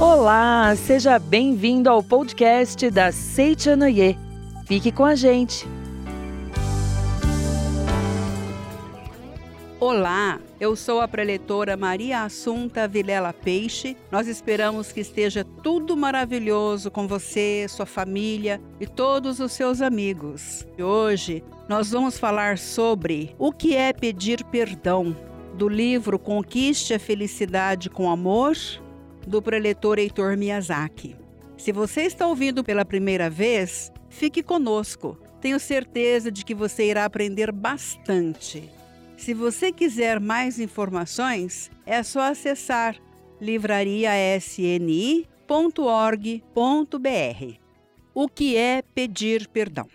Olá, seja bem-vindo ao podcast da Seichanoye. Fique com a gente. Olá, eu sou a preletora Maria Assunta Vilela Peixe. Nós esperamos que esteja tudo maravilhoso com você, sua família e todos os seus amigos. E hoje nós vamos falar sobre o que é pedir perdão, do livro Conquiste a Felicidade com Amor, do preletor Heitor Miyazaki. Se você está ouvindo pela primeira vez, fique conosco. Tenho certeza de que você irá aprender bastante. Se você quiser mais informações, é só acessar livrariasni.org.br. O que é pedir perdão?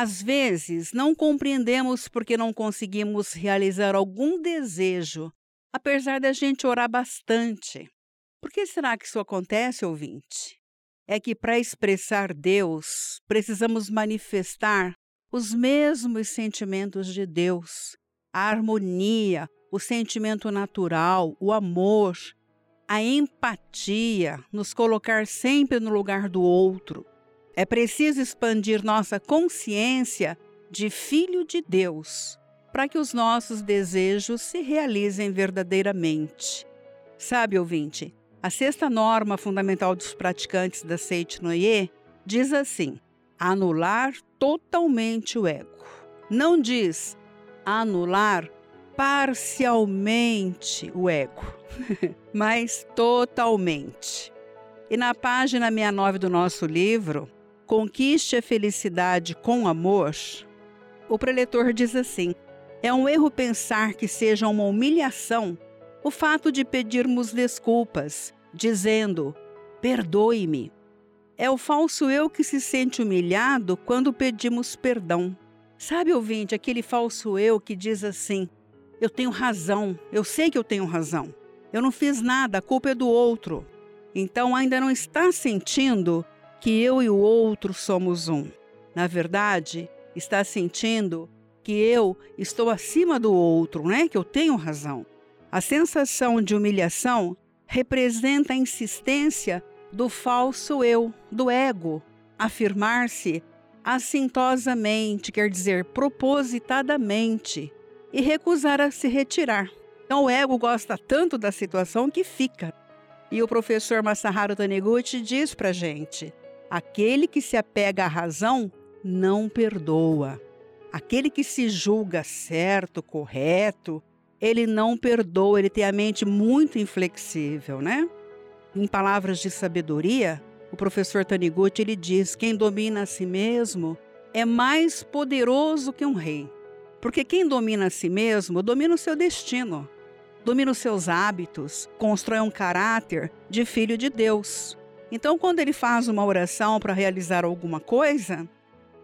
Às vezes, não compreendemos porque não conseguimos realizar algum desejo, apesar da gente orar bastante. Por que será que isso acontece, ouvinte? É que para expressar Deus, precisamos manifestar os mesmos sentimentos de Deus, a harmonia, o sentimento natural, o amor, a empatia, nos colocar sempre no lugar do outro. É preciso expandir nossa consciência de filho de Deus para que os nossos desejos se realizem verdadeiramente. Sabe, ouvinte, a sexta norma fundamental dos praticantes da Seit Noye diz assim: anular totalmente o ego. Não diz anular parcialmente o ego, mas totalmente. E na página 69 do nosso livro, Conquiste a Felicidade com Amor, o preletor diz assim: é um erro pensar que seja uma humilhação o fato de pedirmos desculpas, dizendo: perdoe-me. É o falso eu que se sente humilhado quando pedimos perdão. Sabe, ouvinte, aquele falso eu que diz assim: eu tenho razão, eu sei que eu tenho razão, eu não fiz nada, a culpa é do outro. Então ainda não está sentindo que eu e o outro somos um. Na verdade, está sentindo que eu estou acima do outro, né? Que eu tenho razão. A sensação de humilhação representa a insistência do falso eu, do ego, afirmar-se assintosamente, quer dizer, propositadamente, e recusar a se retirar. Então o ego gosta tanto da situação que fica. E o professor Masaharu Taniguchi diz para gente: aquele que se apega à razão não perdoa. Aquele que se julga certo, correto, ele não perdoa, ele tem a mente muito inflexível, né? Em palavras de sabedoria, o professor Taniguchi ele diz: quem domina a si mesmo é mais poderoso que um rei. Porque quem domina a si mesmo domina o seu destino, domina os seus hábitos, constrói um caráter de filho de Deus. Então, quando ele faz uma oração para realizar alguma coisa,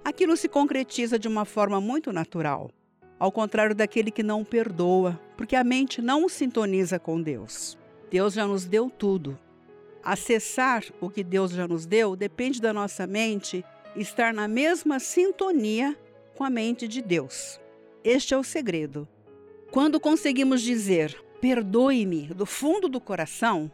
aquilo se concretiza de uma forma muito natural ao contrário daquele que não perdoa, porque a mente não sintoniza com Deus. Deus já nos deu tudo. Acessar o que Deus já nos deu depende da nossa mente estar na mesma sintonia com a mente de Deus. Este é o segredo. Quando conseguimos dizer perdoe-me do fundo do coração,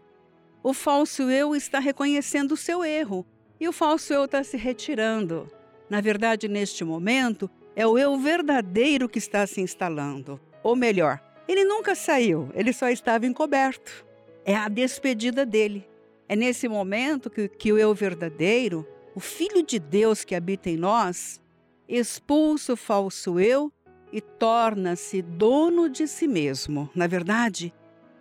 o falso eu está reconhecendo o seu erro e o falso eu está se retirando. Na verdade, neste momento, é o eu verdadeiro que está se instalando. Ou melhor, ele nunca saiu, ele só estava encoberto. É a despedida dele. É nesse momento que, que o eu verdadeiro, o Filho de Deus que habita em nós, expulsa o falso eu e torna-se dono de si mesmo. Na verdade,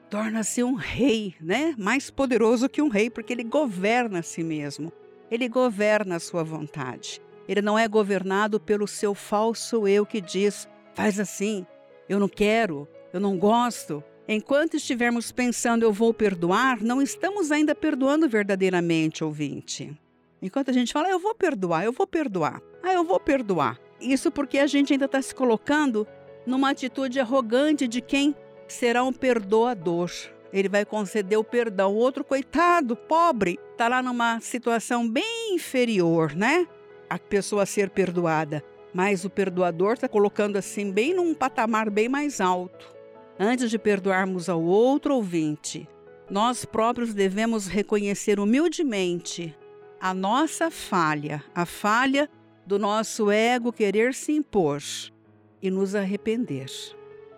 torna-se um rei, né? Mais poderoso que um rei, porque ele governa a si mesmo. Ele governa a sua vontade. Ele não é governado pelo seu falso eu que diz: faz assim, eu não quero, eu não gosto. Enquanto estivermos pensando eu vou perdoar, não estamos ainda perdoando verdadeiramente, ouvinte. Enquanto a gente fala, eu vou perdoar, eu vou perdoar, ah, eu vou perdoar. Isso porque a gente ainda está se colocando numa atitude arrogante de quem será um perdoador. Ele vai conceder o perdão. O outro, coitado, pobre, está lá numa situação bem inferior, né? a pessoa ser perdoada, mas o perdoador está colocando assim bem num patamar bem mais alto. Antes de perdoarmos ao outro ouvinte, nós próprios devemos reconhecer humildemente a nossa falha, a falha do nosso ego querer se impor e nos arrepender.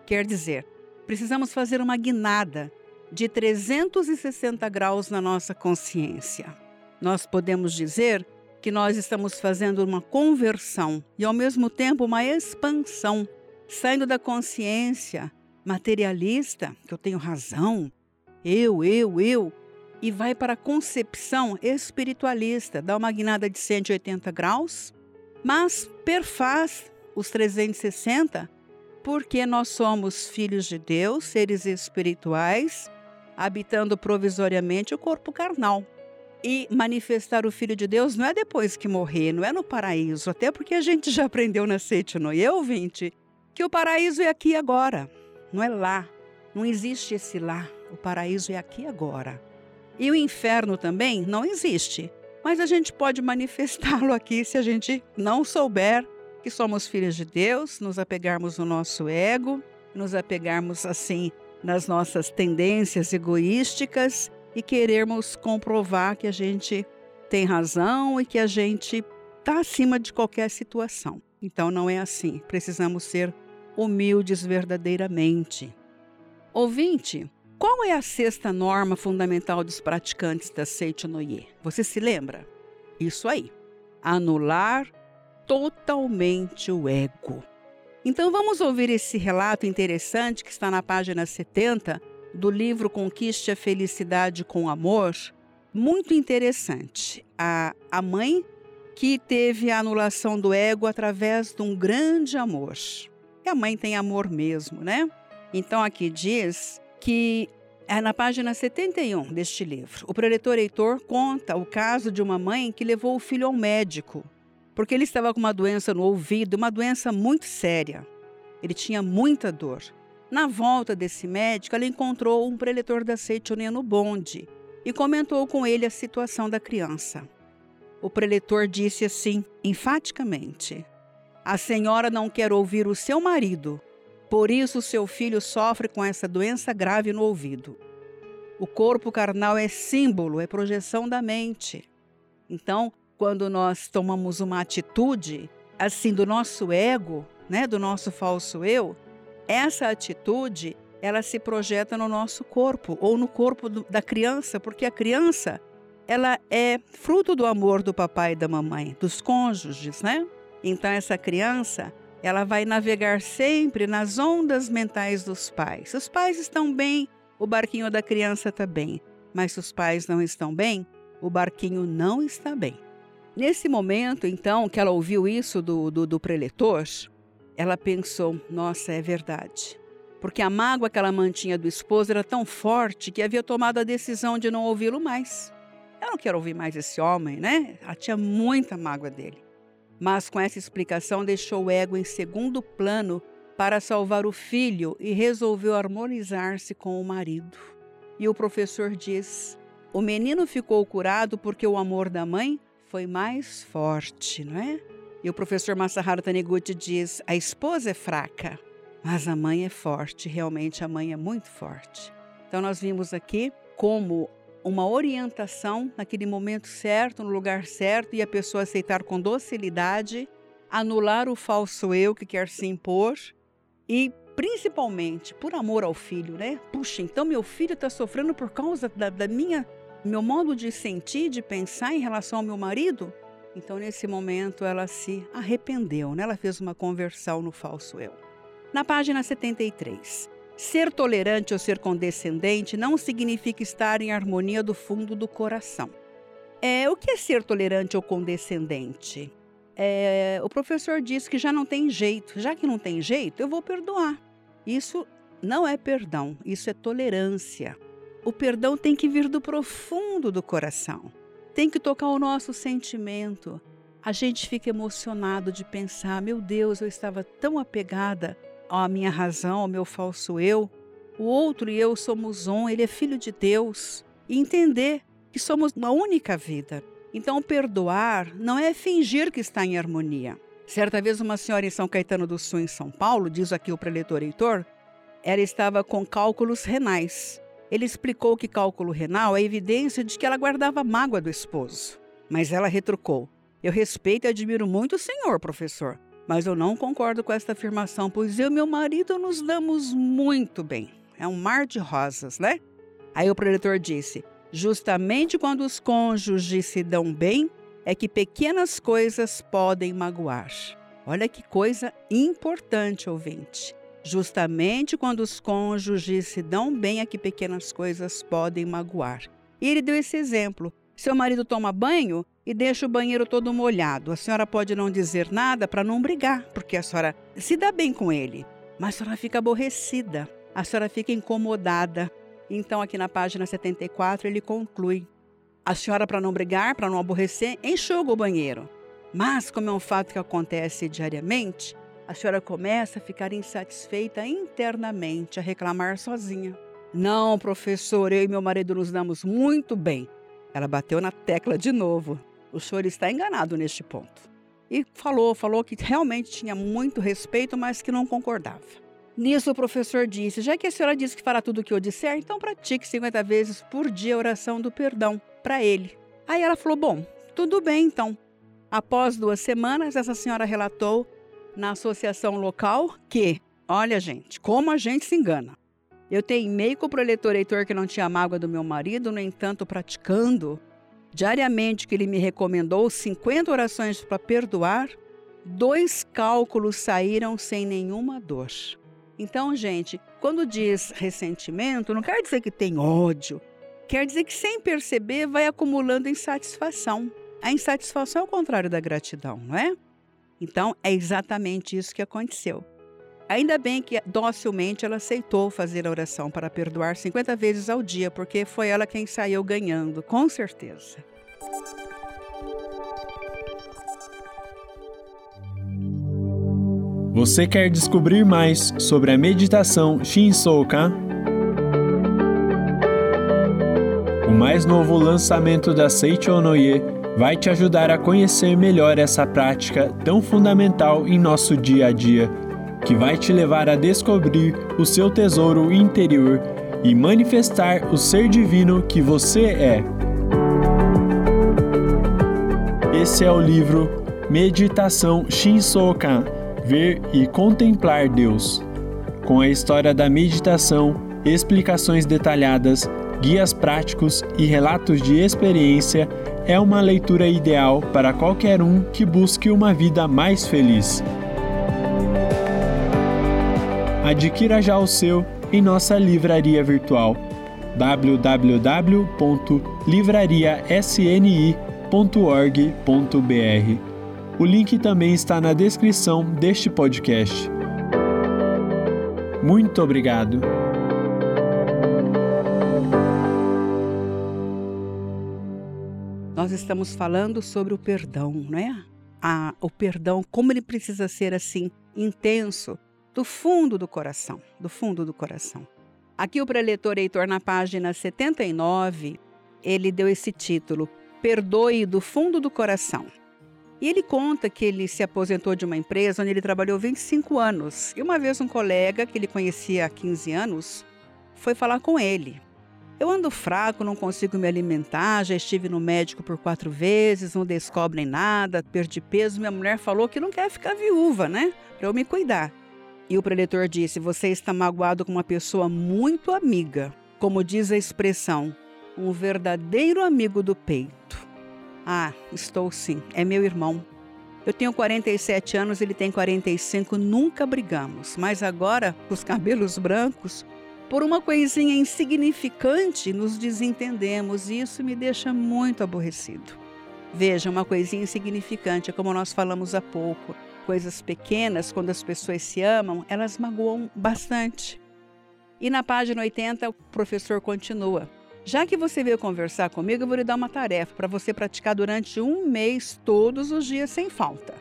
Quer dizer, precisamos fazer uma guinada de 360 graus na nossa consciência. Nós podemos dizer que nós estamos fazendo uma conversão e, ao mesmo tempo, uma expansão, saindo da consciência materialista, que eu tenho razão, eu, eu, eu, e vai para a concepção espiritualista, dá uma guinada de 180 graus, mas perfaz os 360 porque nós somos filhos de Deus, seres espirituais, habitando provisoriamente o corpo carnal. E manifestar o Filho de Deus não é depois que morrer, não é no paraíso, até porque a gente já aprendeu na Seite Noé, ouvinte, que o paraíso é aqui e agora, não é lá. Não existe esse lá. O paraíso é aqui e agora. E o inferno também não existe. Mas a gente pode manifestá-lo aqui se a gente não souber que somos filhos de Deus, nos apegarmos no nosso ego, nos apegarmos assim nas nossas tendências egoísticas e querermos comprovar que a gente tem razão e que a gente está acima de qualquer situação. Então não é assim. Precisamos ser humildes verdadeiramente. Ouvinte, qual é a sexta norma fundamental dos praticantes da Seitonoye? Você se lembra? Isso aí. Anular totalmente o ego. Então vamos ouvir esse relato interessante que está na página 70 do livro Conquiste a Felicidade com Amor. Muito interessante. A, a mãe que teve a anulação do ego através de um grande amor. E a mãe tem amor mesmo, né? Então aqui diz que é na página 71 deste livro. O preletor Heitor conta o caso de uma mãe que levou o filho ao médico, porque ele estava com uma doença no ouvido, uma doença muito séria. Ele tinha muita dor. Na volta desse médico, ela encontrou um preletor da Seitonia no bonde e comentou com ele a situação da criança. O preletor disse assim, enfaticamente: A senhora não quer ouvir o seu marido, por isso, seu filho sofre com essa doença grave no ouvido. O corpo carnal é símbolo, é projeção da mente. Então, quando nós tomamos uma atitude assim do nosso ego, né, do nosso falso eu, essa atitude ela se projeta no nosso corpo ou no corpo do, da criança, porque a criança ela é fruto do amor do papai e da mamãe, dos cônjuges, né? Então essa criança ela vai navegar sempre nas ondas mentais dos pais. Os pais estão bem, o barquinho da criança está bem. Mas se os pais não estão bem, o barquinho não está bem. Nesse momento, então, que ela ouviu isso do, do, do preletor, ela pensou: nossa, é verdade. Porque a mágoa que ela mantinha do esposo era tão forte que havia tomado a decisão de não ouvi-lo mais. Eu não quero ouvir mais esse homem, né? Ela tinha muita mágoa dele mas com essa explicação deixou o ego em segundo plano para salvar o filho e resolveu harmonizar-se com o marido. E o professor diz: o menino ficou curado porque o amor da mãe foi mais forte, não é? E o professor Masaharu Taniguchi diz: a esposa é fraca, mas a mãe é forte. Realmente a mãe é muito forte. Então nós vimos aqui como uma orientação naquele momento certo, no lugar certo, e a pessoa aceitar com docilidade, anular o falso eu que quer se impor e principalmente por amor ao filho, né? Puxa, então meu filho está sofrendo por causa da, da minha meu modo de sentir, de pensar em relação ao meu marido? Então, nesse momento, ela se arrependeu, né? ela fez uma conversão no falso eu. Na página 73, Ser tolerante ou ser condescendente não significa estar em harmonia do fundo do coração. É, o que é ser tolerante ou condescendente? É, o professor diz que já não tem jeito. Já que não tem jeito, eu vou perdoar. Isso não é perdão, isso é tolerância. O perdão tem que vir do profundo do coração. Tem que tocar o nosso sentimento. A gente fica emocionado de pensar: meu Deus, eu estava tão apegada a minha razão, ao meu falso eu. O outro e eu somos um, ele é filho de Deus. E entender que somos uma única vida. Então, perdoar não é fingir que está em harmonia. Certa vez, uma senhora em São Caetano do Sul, em São Paulo, diz aqui o preletor Heitor, ela estava com cálculos renais. Ele explicou que cálculo renal é evidência de que ela guardava mágoa do esposo. Mas ela retrucou: Eu respeito e admiro muito o senhor, professor, mas eu não concordo com esta afirmação, pois eu e meu marido nos damos muito bem. É um mar de rosas, né? Aí o preletor disse: Justamente quando os cônjuges se dão bem, é que pequenas coisas podem magoar. Olha que coisa importante, ouvinte. Justamente quando os cônjuges se dão bem é que pequenas coisas podem magoar. E ele deu esse exemplo. Seu marido toma banho e deixa o banheiro todo molhado. A senhora pode não dizer nada para não brigar, porque a senhora se dá bem com ele. Mas a senhora fica aborrecida, a senhora fica incomodada. Então, aqui na página 74, ele conclui: A senhora, para não brigar, para não aborrecer, enxuga o banheiro. Mas, como é um fato que acontece diariamente, a senhora começa a ficar insatisfeita internamente, a reclamar sozinha. Não, professor, eu e meu marido nos damos muito bem. Ela bateu na tecla de novo. O senhor está enganado neste ponto. E falou, falou que realmente tinha muito respeito, mas que não concordava. Nisso o professor disse: Já que a senhora disse que fará tudo o que eu disser, então pratique 50 vezes por dia a oração do perdão para ele. Aí ela falou: Bom, tudo bem então. Após duas semanas, essa senhora relatou na associação local que, olha, gente, como a gente se engana. Eu teimei com o proletor Heitor que não tinha mágoa do meu marido, no entanto, praticando diariamente que ele me recomendou 50 orações para perdoar, dois cálculos saíram sem nenhuma dor. Então, gente, quando diz ressentimento, não quer dizer que tem ódio, quer dizer que sem perceber vai acumulando insatisfação. A insatisfação é o contrário da gratidão, não é? Então, é exatamente isso que aconteceu. Ainda bem que docilmente ela aceitou fazer a oração para perdoar 50 vezes ao dia, porque foi ela quem saiu ganhando, com certeza. Você quer descobrir mais sobre a meditação Shinsokan? O mais novo lançamento da Seicho Noye vai te ajudar a conhecer melhor essa prática tão fundamental em nosso dia a dia, que vai te levar a descobrir o seu tesouro interior e manifestar o ser divino que você é. Esse é o livro Meditação Shinsokan Ver e Contemplar Deus, com a história da meditação, explicações detalhadas, guias práticos e relatos de experiência é uma leitura ideal para qualquer um que busque uma vida mais feliz. Adquira já o seu em nossa livraria virtual www.livrariasni.org.br. O link também está na descrição deste podcast. Muito obrigado. Nós estamos falando sobre o perdão, não é? Ah, o perdão, como ele precisa ser assim, intenso, do fundo do coração, do fundo do coração. Aqui o preletor Heitor, na página 79, ele deu esse título, Perdoe do fundo do coração. E ele conta que ele se aposentou de uma empresa onde ele trabalhou 25 anos. E uma vez um colega que ele conhecia há 15 anos foi falar com ele. Eu ando fraco, não consigo me alimentar, já estive no médico por quatro vezes, não descobrem nada, perdi peso. Minha mulher falou que não quer ficar viúva, né? Para eu me cuidar. E o preletor disse: Você está magoado com uma pessoa muito amiga, como diz a expressão, um verdadeiro amigo do peito. Ah, estou sim, é meu irmão. Eu tenho 47 anos, ele tem 45, nunca brigamos, mas agora, com os cabelos brancos, por uma coisinha insignificante, nos desentendemos e isso me deixa muito aborrecido. Veja, uma coisinha insignificante, é como nós falamos há pouco. Coisas pequenas, quando as pessoas se amam, elas magoam bastante. E na página 80, o professor continua. Já que você veio conversar comigo, eu vou lhe dar uma tarefa para você praticar durante um mês, todos os dias, sem falta.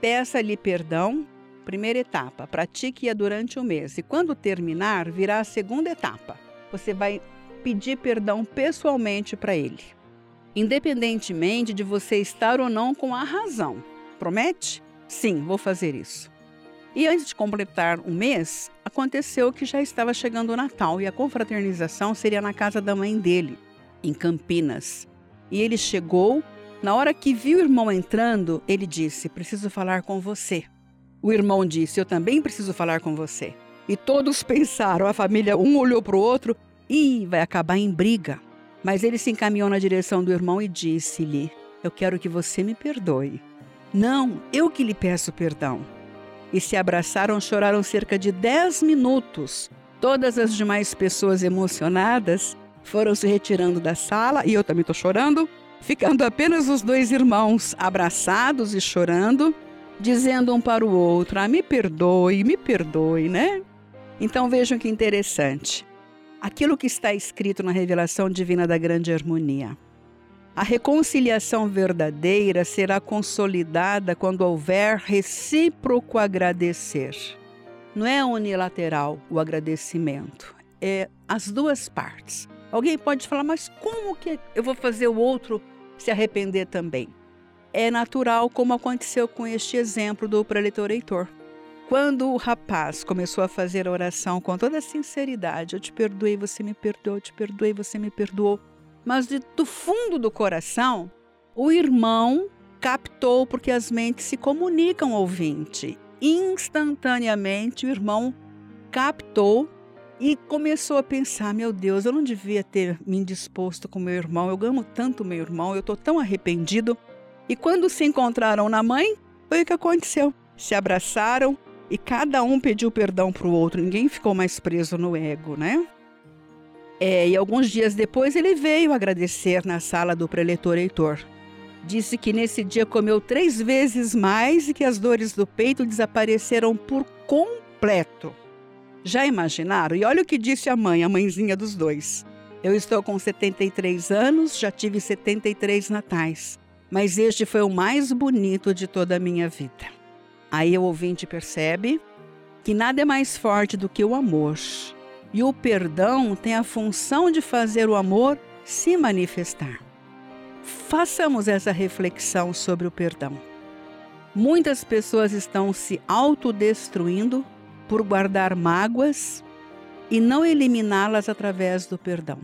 Peça-lhe perdão Primeira etapa, pratique-a durante um mês. E quando terminar, virá a segunda etapa. Você vai pedir perdão pessoalmente para ele, independentemente de você estar ou não com a razão. Promete? Sim, vou fazer isso. E antes de completar um mês, aconteceu que já estava chegando o Natal e a confraternização seria na casa da mãe dele, em Campinas. E ele chegou, na hora que viu o irmão entrando, ele disse: Preciso falar com você. O irmão disse: Eu também preciso falar com você. E todos pensaram, a família, um olhou para o outro, e vai acabar em briga. Mas ele se encaminhou na direção do irmão e disse-lhe: Eu quero que você me perdoe. Não, eu que lhe peço perdão e se abraçaram, choraram cerca de 10 minutos. Todas as demais pessoas emocionadas foram se retirando da sala e eu também estou chorando, ficando apenas os dois irmãos abraçados e chorando, dizendo um para o outro: Ah, me perdoe, me perdoe, né? Então vejam que interessante. Aquilo que está escrito na revelação divina da grande harmonia. A reconciliação verdadeira será consolidada quando houver recíproco agradecer. Não é unilateral o agradecimento, é as duas partes. Alguém pode falar, mas como que eu vou fazer o outro se arrepender também? É natural, como aconteceu com este exemplo do preletor Heitor. Quando o rapaz começou a fazer a oração com toda a sinceridade, eu te perdoei, você me perdoou, eu te perdoei, você me perdoou mas de, do fundo do coração, o irmão captou, porque as mentes se comunicam ouvinte. Instantaneamente, o irmão captou e começou a pensar: meu Deus, eu não devia ter me indisposto com meu irmão, eu amo tanto meu irmão, eu estou tão arrependido. E quando se encontraram na mãe, foi o que aconteceu. Se abraçaram e cada um pediu perdão para o outro, ninguém ficou mais preso no ego, né? É, e alguns dias depois ele veio agradecer na sala do preletor Heitor. Disse que nesse dia comeu três vezes mais e que as dores do peito desapareceram por completo. Já imaginaram? E olha o que disse a mãe, a mãezinha dos dois. Eu estou com 73 anos, já tive 73 natais, mas este foi o mais bonito de toda a minha vida. Aí o ouvinte percebe que nada é mais forte do que o amor e o perdão tem a função de fazer o amor se manifestar. Façamos essa reflexão sobre o perdão. Muitas pessoas estão se autodestruindo por guardar mágoas e não eliminá-las através do perdão,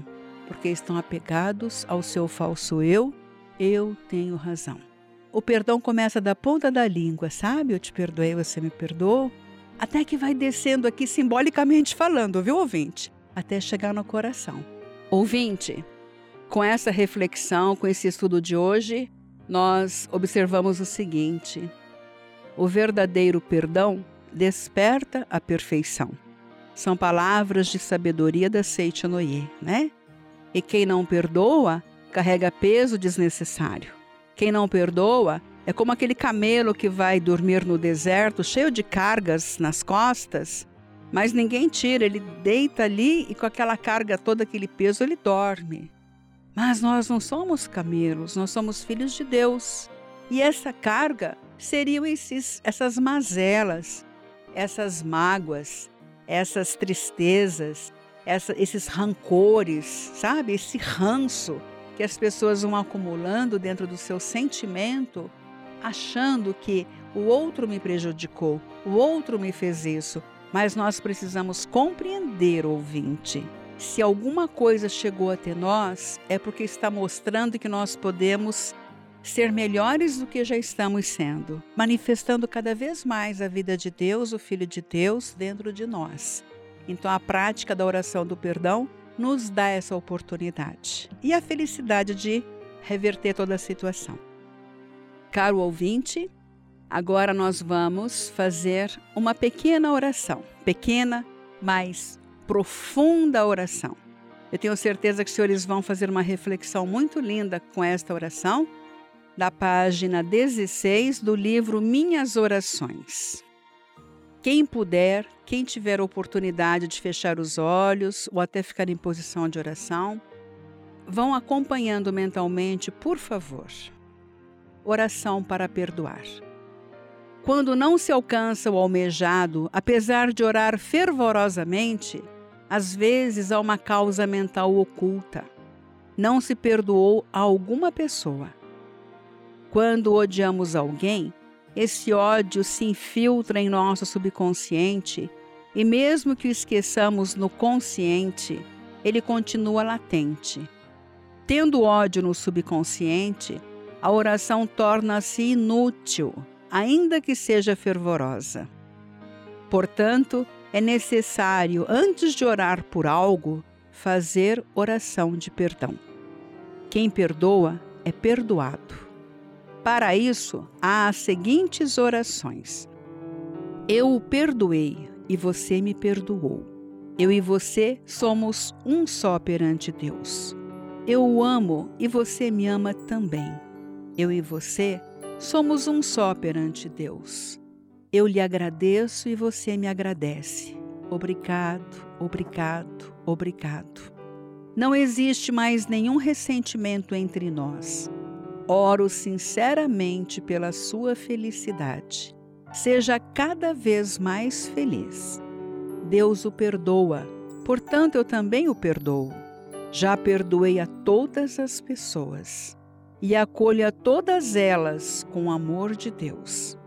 porque estão apegados ao seu falso eu, eu tenho razão. O perdão começa da ponta da língua, sabe? Eu te perdoei, você me perdoou até que vai descendo aqui simbolicamente falando, viu, ouvinte? Até chegar no coração. Ouvinte, com essa reflexão, com esse estudo de hoje, nós observamos o seguinte: o verdadeiro perdão desperta a perfeição. São palavras de sabedoria da Seiichi Noye, né? E quem não perdoa carrega peso desnecessário. Quem não perdoa é como aquele camelo que vai dormir no deserto, cheio de cargas nas costas, mas ninguém tira, ele deita ali e com aquela carga toda, aquele peso, ele dorme. Mas nós não somos camelos, nós somos filhos de Deus. E essa carga seriam esses, essas mazelas, essas mágoas, essas tristezas, essa, esses rancores, sabe? Esse ranço que as pessoas vão acumulando dentro do seu sentimento achando que o outro me prejudicou, o outro me fez isso. Mas nós precisamos compreender, ouvinte. Se alguma coisa chegou até nós, é porque está mostrando que nós podemos ser melhores do que já estamos sendo, manifestando cada vez mais a vida de Deus, o Filho de Deus, dentro de nós. Então, a prática da oração do perdão nos dá essa oportunidade e a felicidade de reverter toda a situação. Caro ouvinte, agora nós vamos fazer uma pequena oração, pequena, mas profunda oração. Eu tenho certeza que os senhores vão fazer uma reflexão muito linda com esta oração, da página 16 do livro Minhas Orações. Quem puder, quem tiver oportunidade de fechar os olhos ou até ficar em posição de oração, vão acompanhando mentalmente, por favor oração para perdoar. Quando não se alcança o almejado, apesar de orar fervorosamente, às vezes há uma causa mental oculta. Não se perdoou a alguma pessoa. Quando odiamos alguém, esse ódio se infiltra em nosso subconsciente e, mesmo que o esqueçamos no consciente, ele continua latente. Tendo ódio no subconsciente, a oração torna-se inútil, ainda que seja fervorosa. Portanto, é necessário, antes de orar por algo, fazer oração de perdão. Quem perdoa é perdoado. Para isso, há as seguintes orações: Eu o perdoei e você me perdoou. Eu e você somos um só perante Deus. Eu o amo e você me ama também. Eu e você somos um só perante Deus. Eu lhe agradeço e você me agradece. Obrigado, obrigado, obrigado. Não existe mais nenhum ressentimento entre nós. Oro sinceramente pela sua felicidade. Seja cada vez mais feliz. Deus o perdoa, portanto eu também o perdoo. Já perdoei a todas as pessoas e acolho a todas elas com o amor de Deus.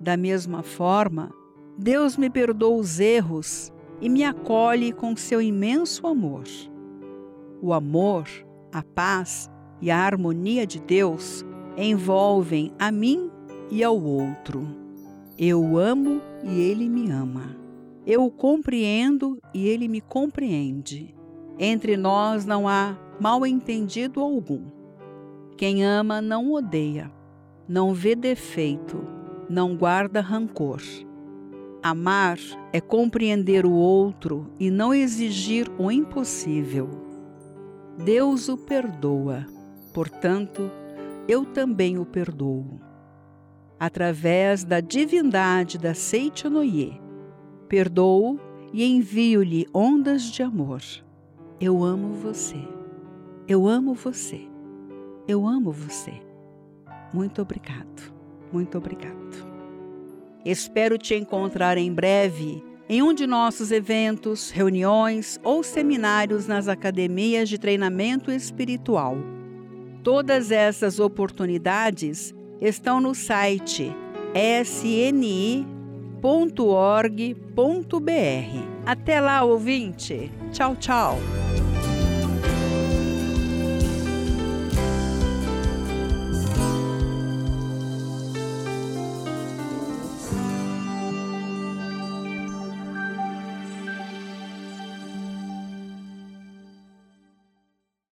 Da mesma forma, Deus me perdoa os erros e me acolhe com seu imenso amor. O amor, a paz e a harmonia de Deus envolvem a mim e ao outro. Eu amo e ele me ama. Eu o compreendo e ele me compreende. Entre nós não há mal entendido algum. Quem ama não odeia, não vê defeito não guarda rancor. Amar é compreender o outro e não exigir o impossível. Deus o perdoa, portanto, eu também o perdoo. Através da divindade da Seichonoye, perdoo e envio-lhe ondas de amor. Eu amo você. Eu amo você. Eu amo você. Muito obrigado. Muito obrigado. Espero te encontrar em breve em um de nossos eventos, reuniões ou seminários nas academias de treinamento espiritual. Todas essas oportunidades estão no site sni.org.br. Até lá, ouvinte! Tchau, tchau!